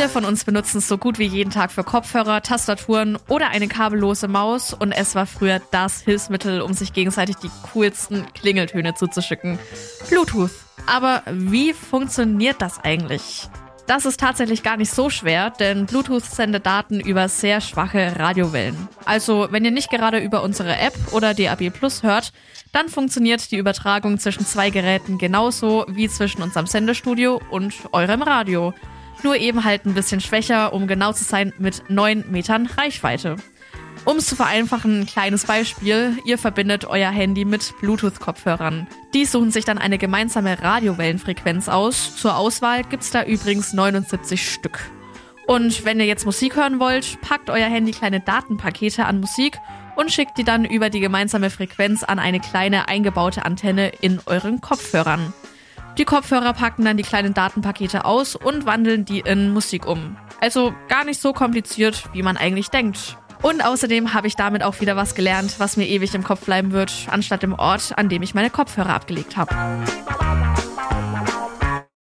Viele von uns benutzen es so gut wie jeden Tag für Kopfhörer, Tastaturen oder eine kabellose Maus und es war früher das Hilfsmittel, um sich gegenseitig die coolsten Klingeltöne zuzuschicken. Bluetooth. Aber wie funktioniert das eigentlich? Das ist tatsächlich gar nicht so schwer, denn Bluetooth sendet Daten über sehr schwache Radiowellen. Also, wenn ihr nicht gerade über unsere App oder DAB Plus hört, dann funktioniert die Übertragung zwischen zwei Geräten genauso wie zwischen unserem Sendestudio und eurem Radio. Nur eben halt ein bisschen schwächer, um genau zu sein, mit 9 Metern Reichweite. Um es zu vereinfachen, ein kleines Beispiel. Ihr verbindet euer Handy mit Bluetooth-Kopfhörern. Die suchen sich dann eine gemeinsame Radiowellenfrequenz aus. Zur Auswahl gibt's da übrigens 79 Stück. Und wenn ihr jetzt Musik hören wollt, packt euer Handy kleine Datenpakete an Musik und schickt die dann über die gemeinsame Frequenz an eine kleine eingebaute Antenne in euren Kopfhörern. Die Kopfhörer packen dann die kleinen Datenpakete aus und wandeln die in Musik um. Also gar nicht so kompliziert, wie man eigentlich denkt. Und außerdem habe ich damit auch wieder was gelernt, was mir ewig im Kopf bleiben wird, anstatt dem Ort, an dem ich meine Kopfhörer abgelegt habe.